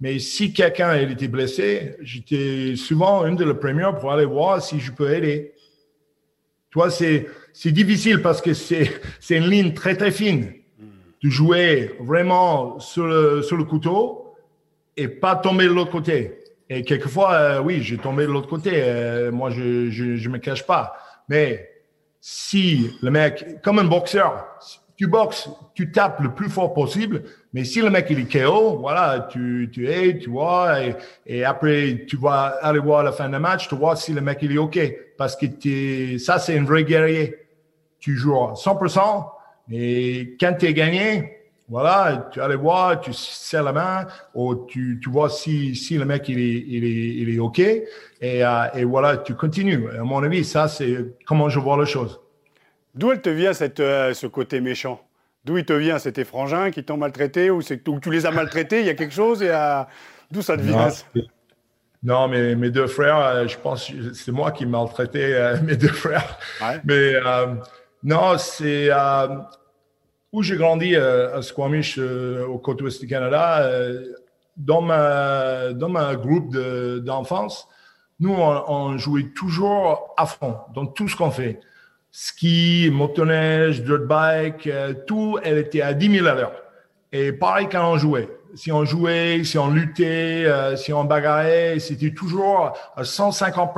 Mais si quelqu'un était blessé, j'étais souvent une de les premières pour aller voir si je peux aider. Toi, c'est difficile parce que c'est c'est une ligne très très fine. De jouer vraiment sur le sur le couteau et pas tomber de l'autre côté. Et quelquefois, euh, oui, j'ai tombé de l'autre côté. Euh, moi, je, je, je me cache pas. Mais si le mec, comme un boxeur, tu boxes, tu tapes le plus fort possible. Mais si le mec il est KO, voilà, tu tu es, tu vois, et, et, après tu vas aller voir la fin du match, tu vois si le mec il est ok, parce que ça c'est un vrai guerrier. Tu joues à 100%, et quand tu es gagné, voilà, tu allais voir, tu serres la main, ou tu, tu vois si, si le mec il est, il est, il est OK, et, euh, et voilà, tu continues. À mon avis, ça, c'est comment je vois la chose. D'où elle te vient cette, euh, ce côté méchant? D'où il te vient C'était frangin qui t'ont maltraité ou, c'est, ou tu les as maltraités Il y a quelque chose et, euh, D'où ça te vient? Non, mais mes deux frères, je pense c'est moi qui maltraitais mes deux frères. Mais non, c'est où j'ai grandi euh, à Squamish, euh, au côte ouest du Canada, euh, dans, ma, dans ma groupe d'enfance, nous, on, jouait toujours à fond dans tout ce qu'on fait. Ski, motoneige, dirt bike, tout, elle était à 10 000 à l'heure. Et pareil quand on jouait. Si on jouait, si on luttait, si on bagarrait, c'était toujours à 150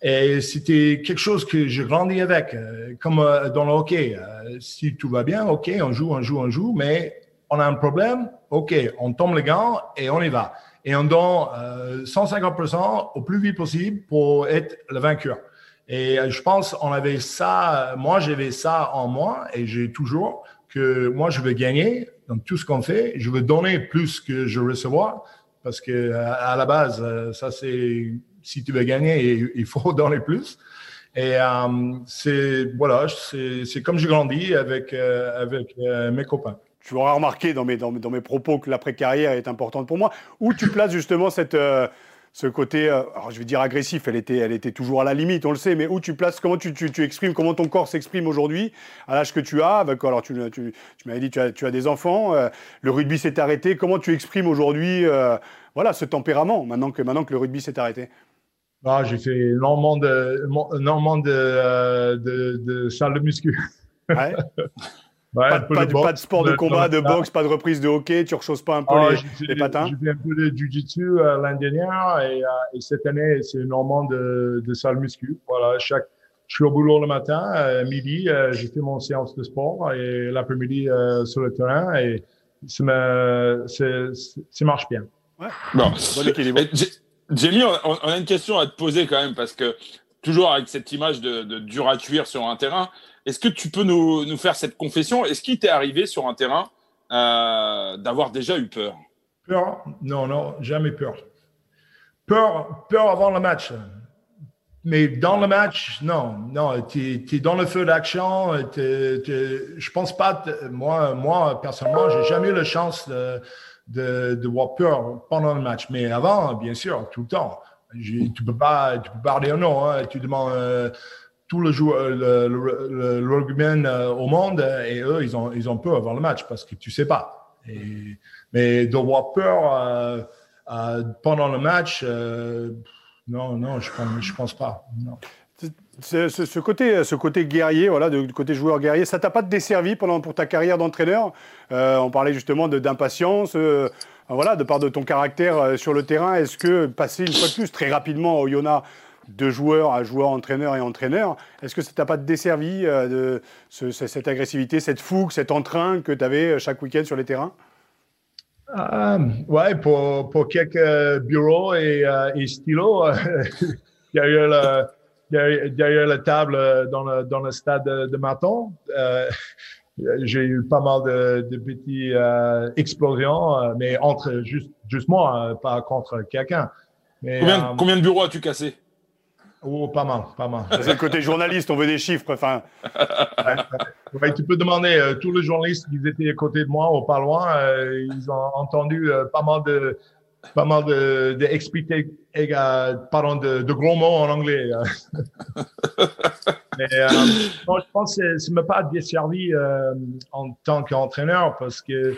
et c'était quelque chose que j'ai grandi avec, euh, comme euh, dans le hockey. Euh, si tout va bien, OK, on joue, on joue, on joue, mais on a un problème, OK, on tombe les gants et on y va. Et on donne 150% au plus vite possible pour être le vainqueur. Et je pense on avait ça, moi j'avais ça en moi et j'ai toujours que moi je veux gagner dans tout ce qu'on fait, je veux donner plus que je recevoir parce que à la base ça c'est si tu veux gagner, il faut donner plus. Et euh, c'est voilà, c'est comme j'ai grandi avec euh, avec euh, mes copains. Tu auras remarqué dans mes, dans, dans mes propos que l'après-carrière est importante pour moi. Où tu places justement cette, ce côté, alors je vais dire agressif, elle était, elle était toujours à la limite, on le sait, mais où tu places, comment tu, tu, tu exprimes, comment ton corps s'exprime aujourd'hui, à l'âge que tu as, avec, alors tu, tu, tu m'avais dit tu as, tu as des enfants, le rugby s'est arrêté, comment tu exprimes aujourd'hui voilà, ce tempérament, maintenant que, maintenant que le rugby s'est arrêté? Ah, j'ai fait énormément de, énormément de, euh, de, de salles de muscu. Ouais. pas, de, pas, de, pas, de, sport de, combat, de boxe, pas de reprise de hockey, tu rechausses pas un peu ah, les, les, patins? J'ai fait un peu de jiu-jitsu euh, l'année dernière et, euh, et, cette année, c'est énormément de, de salles muscu. Voilà, chaque, je suis au boulot le matin, euh, midi, euh, j'ai fait mon séance de sport et l'après-midi sur le terrain et ça, me, ça marche bien. Ouais. Bon. Jamie, on, a une question à te poser quand même, parce que toujours avec cette image de, dur à cuire sur un terrain, est-ce que tu peux nous, nous faire cette confession? Est-ce qu'il t'est arrivé sur un terrain euh, d'avoir déjà eu peur? Peur? Non, non, jamais peur. Peur, peur avant le match. Mais dans le match, non, non, tu es, dans le feu d'action. Je pense pas, moi, moi personnellement, j'ai jamais eu la chance de, de, de voir peur pendant le match. Mais avant, bien sûr, tout le temps. Tu peux pas, tu peux parler ou non. Hein. Tu demandes euh, tous les joueurs, le, le, le, rugbyman euh, au monde et eux, ils ont, ils ont peur avant le match parce que tu sais pas. Et, mais de voir peur euh, euh pendant le match, euh, non, non, je pense, je pense pas. Ce, côté, ce côté guerrier, voilà, de, côté joueur guerrier, ça t'a pas desservi pendant pour ta carrière d'entraîneur euh, On parlait justement d'impatience, euh, voilà, de part de ton caractère euh, sur le terrain. Est-ce que passer une fois de plus très rapidement au Yona de joueur à joueur, entraîneur et entraîneur, est-ce que ça t'a pas desservi de ce, cette agressivité, cette fougue, cet entrain que tu avais chaque week-end sur les terrains? Ouais, pour, pour quelques bureaux et, et stylos, il y a eu le derrière, la table euh, dans le, dans le stade de, de Maton. Euh, j'ai eu pas mal de, de petites euh, explosions, euh, mais entre juste, juste moi, pas contre quelqu'un. Combien, combien, de bureaux as-tu cassé Oh, pas mal, pas mal. C'est le côté journaliste, on veut des chiffres. Enfin. Ouais, tu peux demander tous les journalistes qui étaient à côté de moi ou pas loin, ils ont entendu pas mal de pas mal de, de euh, pardon, de, de, gros mots en anglais. Mais euh, je pense que ça ne m'a pas desservi euh, en tant qu'entraîneur parce que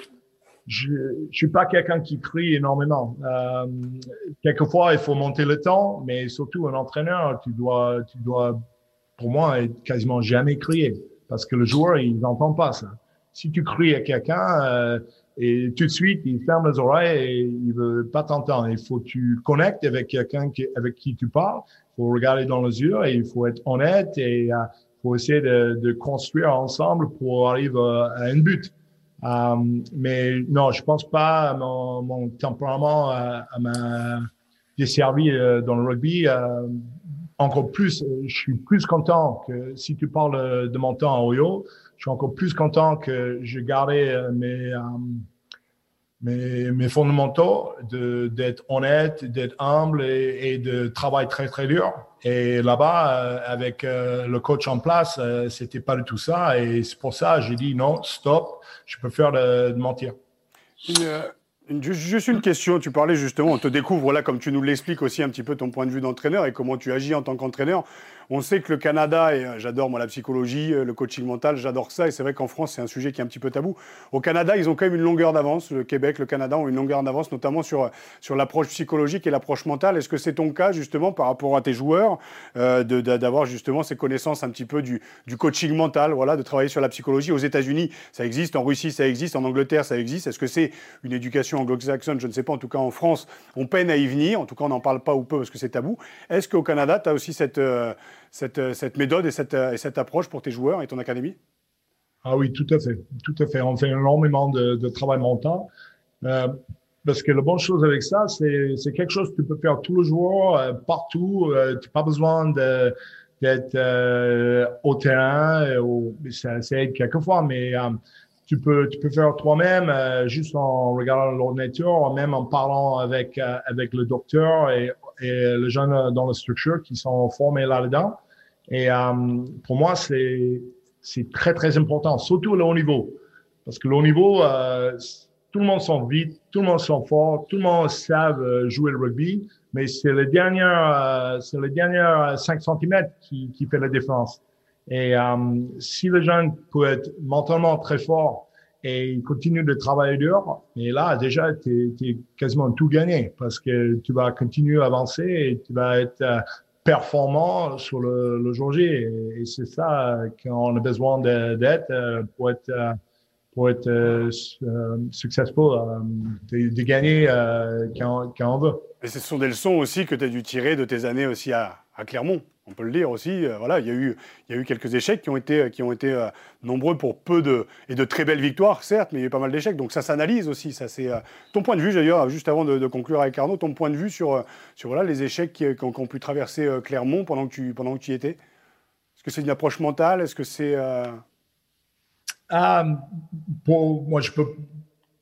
je ne suis pas quelqu'un qui crie énormément. Euh, quelquefois, il faut monter le temps, mais surtout un entraîneur, tu dois, tu dois, pour moi, quasiment jamais crier parce que le joueur, il n'entend pas ça. Si tu cries à quelqu'un, euh, et tout de suite, il ferme les oreilles et il veut pas t'entendre. Il faut que tu connectes avec quelqu'un avec qui tu parles. Il faut regarder dans les yeux et il faut être honnête et il euh, faut essayer de, de, construire ensemble pour arriver à, un but. Um, mais non, je pense pas mon, mon tempérament euh, m'a desservi euh, dans le rugby. Euh, encore plus, je suis plus content que si tu parles de mon temps à Oyo, je suis encore plus content que je gardais mes mes, mes fondamentaux d'être honnête, d'être humble et, de travailler très très dur. Et là-bas, euh, avec euh, le coach en place, euh, c'était pas du tout ça. Et c'est pour ça j'ai dit non, stop, je faire de, de mentir. Juste une question, tu parlais justement, on te découvre là, comme tu nous l'expliques aussi un petit peu ton point de vue d'entraîneur et comment tu agis en tant qu'entraîneur. On sait que le Canada, et euh, j'adore moi la psychologie, euh, le coaching mental, j'adore ça, et c'est vrai qu'en France, c'est un sujet qui est un petit peu tabou. Au Canada, ils ont quand même une longueur d'avance. Le Québec, le Canada ont une longueur d'avance, notamment sur, sur l'approche psychologique et l'approche mentale. Est-ce que c'est ton cas, justement, par rapport à tes joueurs, euh, d'avoir justement ces connaissances un petit peu du, du coaching mental, voilà, de travailler sur la psychologie? Aux États-Unis, ça existe, en Russie, ça existe, en Angleterre, ça existe. Est-ce que c'est une éducation anglo-saxonne? Je ne sais pas. En tout cas, en France, on peine à y venir. En tout cas, on n'en parle pas ou peu parce que c'est tabou. Est-ce qu'au Canada, tu as aussi cette. Euh, cette, méthode et cette, euh, et cette, approche pour tes joueurs et ton académie? Ah oui, tout à fait. Tout à fait. On fait énormément de, de travail mental. Euh, parce que la bonne chose avec ça, c'est quelque chose que tu peux faire tous les jours, euh, partout. Euh, tu n'as pas besoin d'être euh, au terrain. ça, ça aide quelquefois, mais tu peux tu peux faire toi-même juste en regardant l'ordinateur, même en parlant avec avec le docteur et et les jeunes dans la structure qui sont formés là-dedans. Et euh, pour moi, c'est c'est très très important, surtout le haut niveau, parce que le haut niveau, euh, tout le monde sont vite, tout le monde sont fort, tout le monde savent euh, jouer le rugby, mais c'est le dernier euh, c'est le dernier 5 cm qui qui fait la différence. Et euh, si le jeune peut être mentalement très fort et il continue de travailler dur. Et là, déjà, tu es, quasiment tout gagné parce que tu vas continuer à avancer et tu vas être euh, performant sur le, le jour J. Et, c'est ça qu'on a besoin d'être euh, pour être euh, pour être successful, de, de, gagner quand, quand on veut. Et ce sont des leçons aussi que tu as dû tirer de tes années aussi à, à Clermont on peut le dire aussi. Euh, voilà, il y, a eu, il y a eu quelques échecs qui ont été, qui ont été euh, nombreux pour peu de et de très belles victoires, certes, mais il y a eu pas mal d'échecs. Donc ça s'analyse aussi. Ça c'est ton point de vue, d'ailleurs, juste avant de, conclure avec Arnaud, ton point de vue sur, sur voilà les échecs qui, qui, ont, pu traverser Clermont pendant que tu pendant que tu y étais. Est-ce que c'est une approche mentale? Est-ce que c'est ah, pour moi, je peux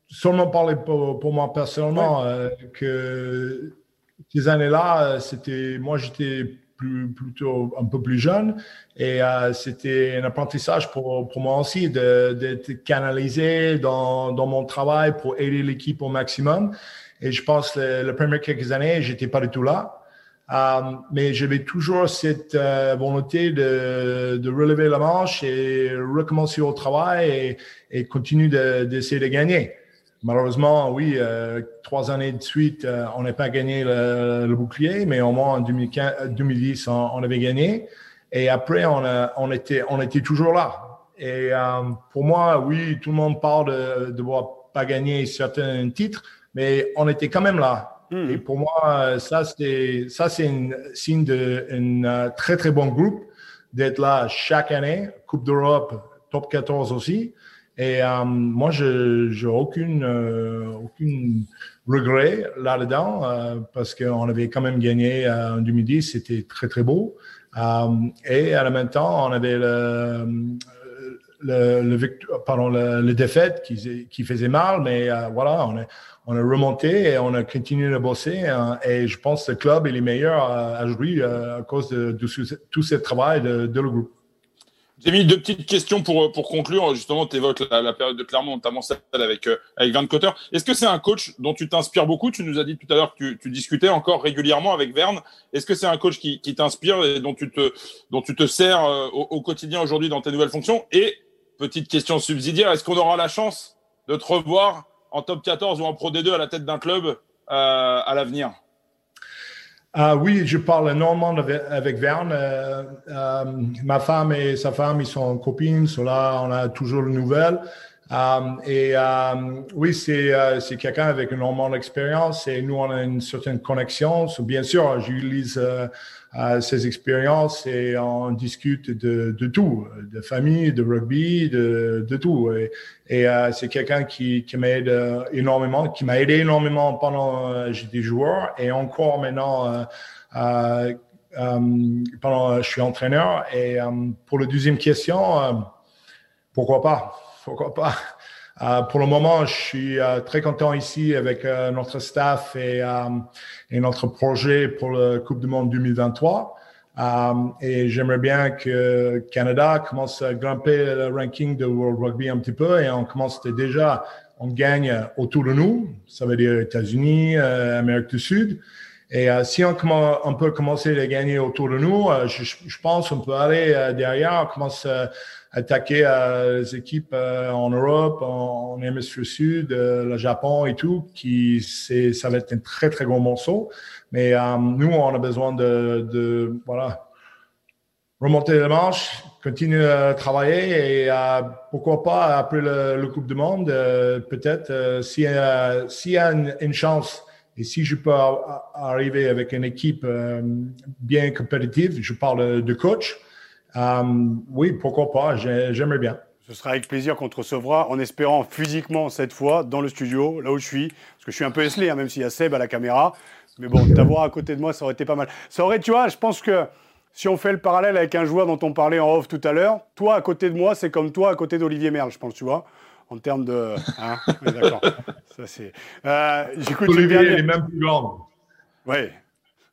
seulement parler pour, moi personnellement que ces années-là, c'était moi j'étais plutôt un peu plus jeune et euh, c'était un apprentissage pour, pour moi aussi d'être canalisé dans, dans mon travail pour aider l'équipe au maximum. Et je pense que les premières quelques années, j'étais pas du tout là. Euh, mais j'avais toujours cette euh, volonté de, de, relever la manche et recommencer au travail et, et continuer d'essayer de, de, gagner. Malheureusement, oui, euh, trois années de suite, euh, on n'a pas gagné le, le, bouclier, mais au moins en 2015, 2010, on, on, avait gagné. Et après, on, a, on, était, on était toujours là. Et euh, pour moi, oui, tout le monde parle de ne pas gagner certains titres, mais on était quand même là. Hmm. Et pour moi, ça, c'est ça, c'est un signe d'un euh, très, très bon groupe d'être là chaque année, Coupe d'Europe, top 14 aussi. Et euh, moi, je n'ai aucune, euh, aucune regret là-dedans euh, parce qu'on avait quand même gagné en 2010, c'était très, très beau. et à la même temps, on avait le, le, le, pardon, le, le défaite qui, qui, faisait mal, mais voilà, on a, on remonté et on a continué de bosser. et je pense que le club est le meilleur à, jouer à cause de, tout ce travail de, de le groupe. J'ai mis deux petites questions pour, pour conclure. Justement, tu évoques la, période de Clermont, notamment celle avec, euh, avec Verne Cotter. Est-ce que c'est un coach dont tu t'inspires beaucoup? Tu nous as dit tout à l'heure que tu, tu, discutais encore régulièrement avec Verne. Est-ce que c'est un coach qui, qui t'inspire et dont tu te, dont tu te sers euh, au, quotidien aujourd'hui dans tes nouvelles fonctions? Et, petite question subsidiaire, est-ce qu'on aura la chance de te revoir en top 14 ou en Pro D2 à la tête d'un club euh, à l'avenir? Ah oui, je parle énormément avec, Verne. Euh, euh, ma femme et sa femme, ils sont copines, là, on a toujours de nouvelles. Euh, et oui, c'est c'est quelqu'un avec énormément d'expérience et nous, on a une certaine connexion. bien sûr, j'utilise ses expériences et on discute de, de, tout, de famille, de rugby, de, de tout. Et, et c'est quelqu'un qui, qui m'aide énormément, qui m'a aidé énormément pendant que j'étais joueur et encore maintenant euh, pendant que je suis entraîneur. Et pour la deuxième question, pourquoi pas? Pourquoi pas? Euh, pour le moment, je suis euh, très content ici avec euh, notre staff et, notre projet pour la Coupe du Monde 2023. et j'aimerais bien que Canada commence à grimper le ranking de World Rugby un petit peu et on commence déjà, on gagne autour de nous. Ça veut dire États-Unis, Amérique du Sud. Et si on, peut commencer à gagner autour de nous, je, je, pense qu'on peut aller derrière, on commence attaquer euh, les équipes euh, en Europe, en, en hémisphère sud, euh, le Japon et tout, qui c'est ça va être un très très gros morceau. Mais nous, on a besoin de, de voilà remonter les manches, continuer à travailler et pourquoi pas après le, Coupe du Monde, peut-être s'il y a, y a une, chance et si je peux arriver avec une équipe bien compétitive, je parle de coach, euh, oui, pourquoi pas, j'aimerais bien. Ce sera avec plaisir qu'on te recevra, en espérant physiquement cette fois dans le studio, là où je suis, parce que je suis un peu esselé, hein, même s'il y a Seb à la caméra. Mais bon, t'avoir à côté de moi, ça aurait été pas mal. Ça aurait, tu vois, je pense que si on fait le parallèle avec un joueur dont on parlait en off tout à l'heure, toi à côté de moi, c'est comme toi à côté d'Olivier Merle, je pense, tu vois, en termes de. Hein D'accord. Ça c'est. Euh, J'écoute. Est même plus grand. Oui,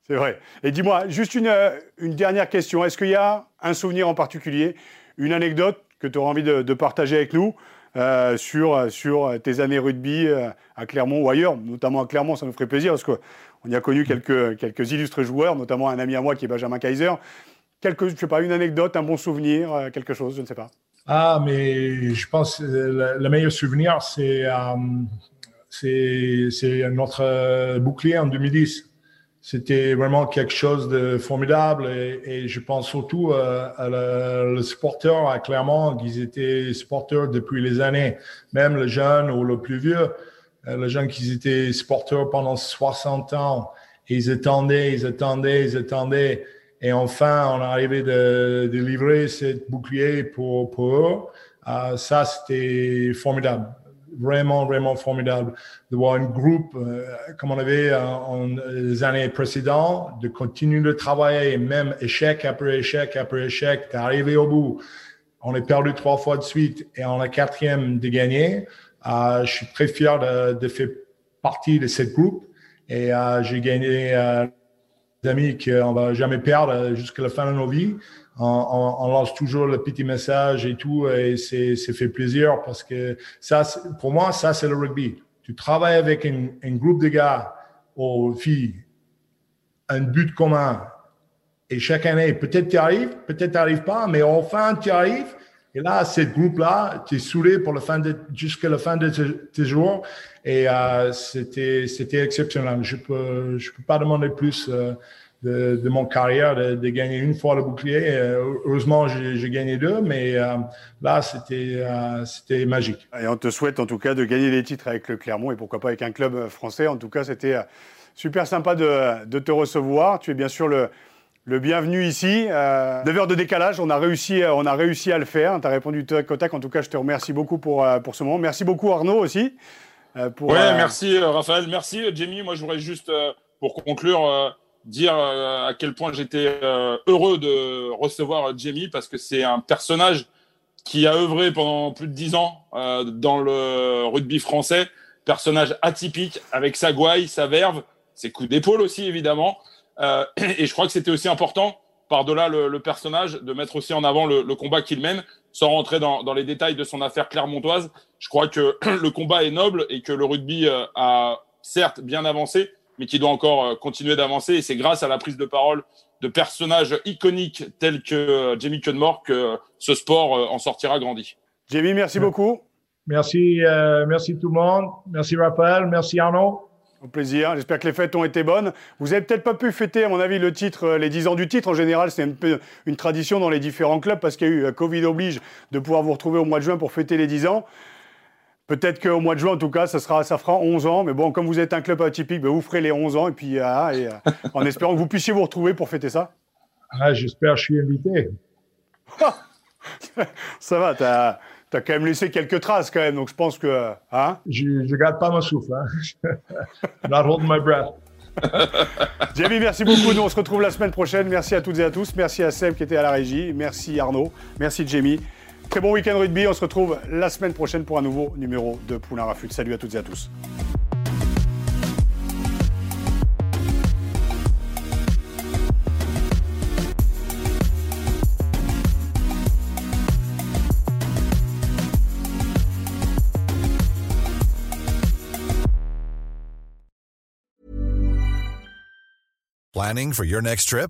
c'est vrai. Et dis-moi, juste une, euh, une, dernière question. Est-ce qu'il y a un souvenir en particulier, une anecdote que tu auras envie de, partager avec nous euh, sur, sur tes années rugby euh, à Clermont ou ailleurs, notamment à Clermont, ça nous ferait plaisir parce qu'on y a connu quelques, quelques illustres joueurs, notamment un ami à moi qui est Benjamin Kaiser. Quelque, je sais pas, une anecdote, un bon souvenir, quelque chose, je ne sais pas. Ah, mais je pense que le, meilleur souvenir, c'est c'est notre bouclier en 2010 c'était vraiment quelque chose de formidable et, je pense surtout euh, à, le, supporter à Clermont, qu'ils étaient supporters depuis les années, même le jeune ou le plus vieux, euh, le jeune qui étaient supporters pendant 60 ans, ils attendaient, ils attendaient, ils attendaient. Et enfin, on est arrivé de, de livrer ce bouclier pour, pour eux. Euh, ça, c'était formidable. Vraiment, vraiment formidable de voir un groupe euh, comme on avait euh, en les années précédentes, de continuer de travailler, même échec après échec après échec, d'arriver au bout. On est perdu trois fois de suite et on est quatrième de gagner. Euh, je suis très fier de, faire partie de ce groupe et euh, j'ai gagné euh, des amis qu'on va jamais perdre jusqu'à la fin de nos vies on, on, lance toujours le petit message et tout, et c'est fait plaisir parce que ça, pour moi, ça, c'est le rugby. Tu travailles avec un, un groupe de gars aux filles, un but commun, et chaque année, peut-être tu arrives, peut-être tu n'arrives pas, mais enfin tu arrives. Et là, ce groupe-là, tu es saoulé pour la fin de, jusqu'à la fin de tes, jours. Et euh, c'était, c'était exceptionnel. Je peux, je peux pas demander plus. Euh, de, mon carrière de, gagner une fois le bouclier. Euh, heureusement, j'ai gagné deux, mais euh, là, c'était euh, c'était magique. Et on te souhaite en tout cas de gagner des titres avec le Clermont et pourquoi pas avec un club français. En tout cas, c'était super sympa de, de, te recevoir. Tu es bien sûr le, le bienvenu ici. Euh, 9 heures de décalage, on a réussi, on a réussi à le faire. Tu as répondu tac au tac. En tout cas, je te remercie beaucoup pour, pour ce moment. Merci beaucoup Arnaud aussi. pour, ouais, merci Raphaël. Merci Jamie. Moi, je voudrais juste, pour conclure, dire euh, à quel point j'étais euh, heureux de recevoir Jamie parce que c'est un personnage qui a œuvré pendant plus de dix ans euh, dans le rugby français, personnage atypique avec sa gouaille, sa verve, ses coups d'épaule aussi évidemment. et je crois que c'était aussi important, par-delà le, personnage, de mettre aussi en avant le, combat qu'il mène, sans rentrer dans, dans, les détails de son affaire clermontoise. Je crois que le combat est noble et que le rugby a certes bien avancé, mais qui doit encore euh, continuer d'avancer. Et c'est grâce à la prise de parole de personnages iconiques tels que euh, Jamie Cudmore que ce sport euh, en sortira grandi. Jamie, merci beaucoup. Merci, merci tout le monde. Merci Raphaël. Merci Arnaud. Au plaisir. J'espère que les fêtes ont été bonnes. Vous avez peut-être pas pu fêter, à mon avis, le titre, les 10 ans du titre. En général, c'est un peu une tradition dans les différents clubs parce qu'il y a eu Covid oblige de pouvoir vous retrouver au mois de juin pour fêter les 10 ans. Peut-être qu'au mois de juin, en tout cas, ça, sera, ça fera 11 ans. Mais bon, comme vous êtes un club atypique, ben, vous ferez les 11 ans. Et puis, ah, et, euh, en espérant que vous puissiez vous retrouver pour fêter ça. Ah, J'espère, je suis invité. ça va, tu as, quand même laissé quelques traces, quand même. Donc, je pense que. Hein? Je ne garde pas mon souffle. Hein. Not holding my breath. Jamie, merci beaucoup. Nous, on se retrouve la semaine prochaine. Merci à toutes et à tous. Merci à Seb qui était à la régie. Merci Arnaud. Merci Jamie. Très bon week-end rugby. On se retrouve la semaine prochaine pour un nouveau numéro de Poulain Rafut. Salut à toutes et à tous. Planning for your next trip?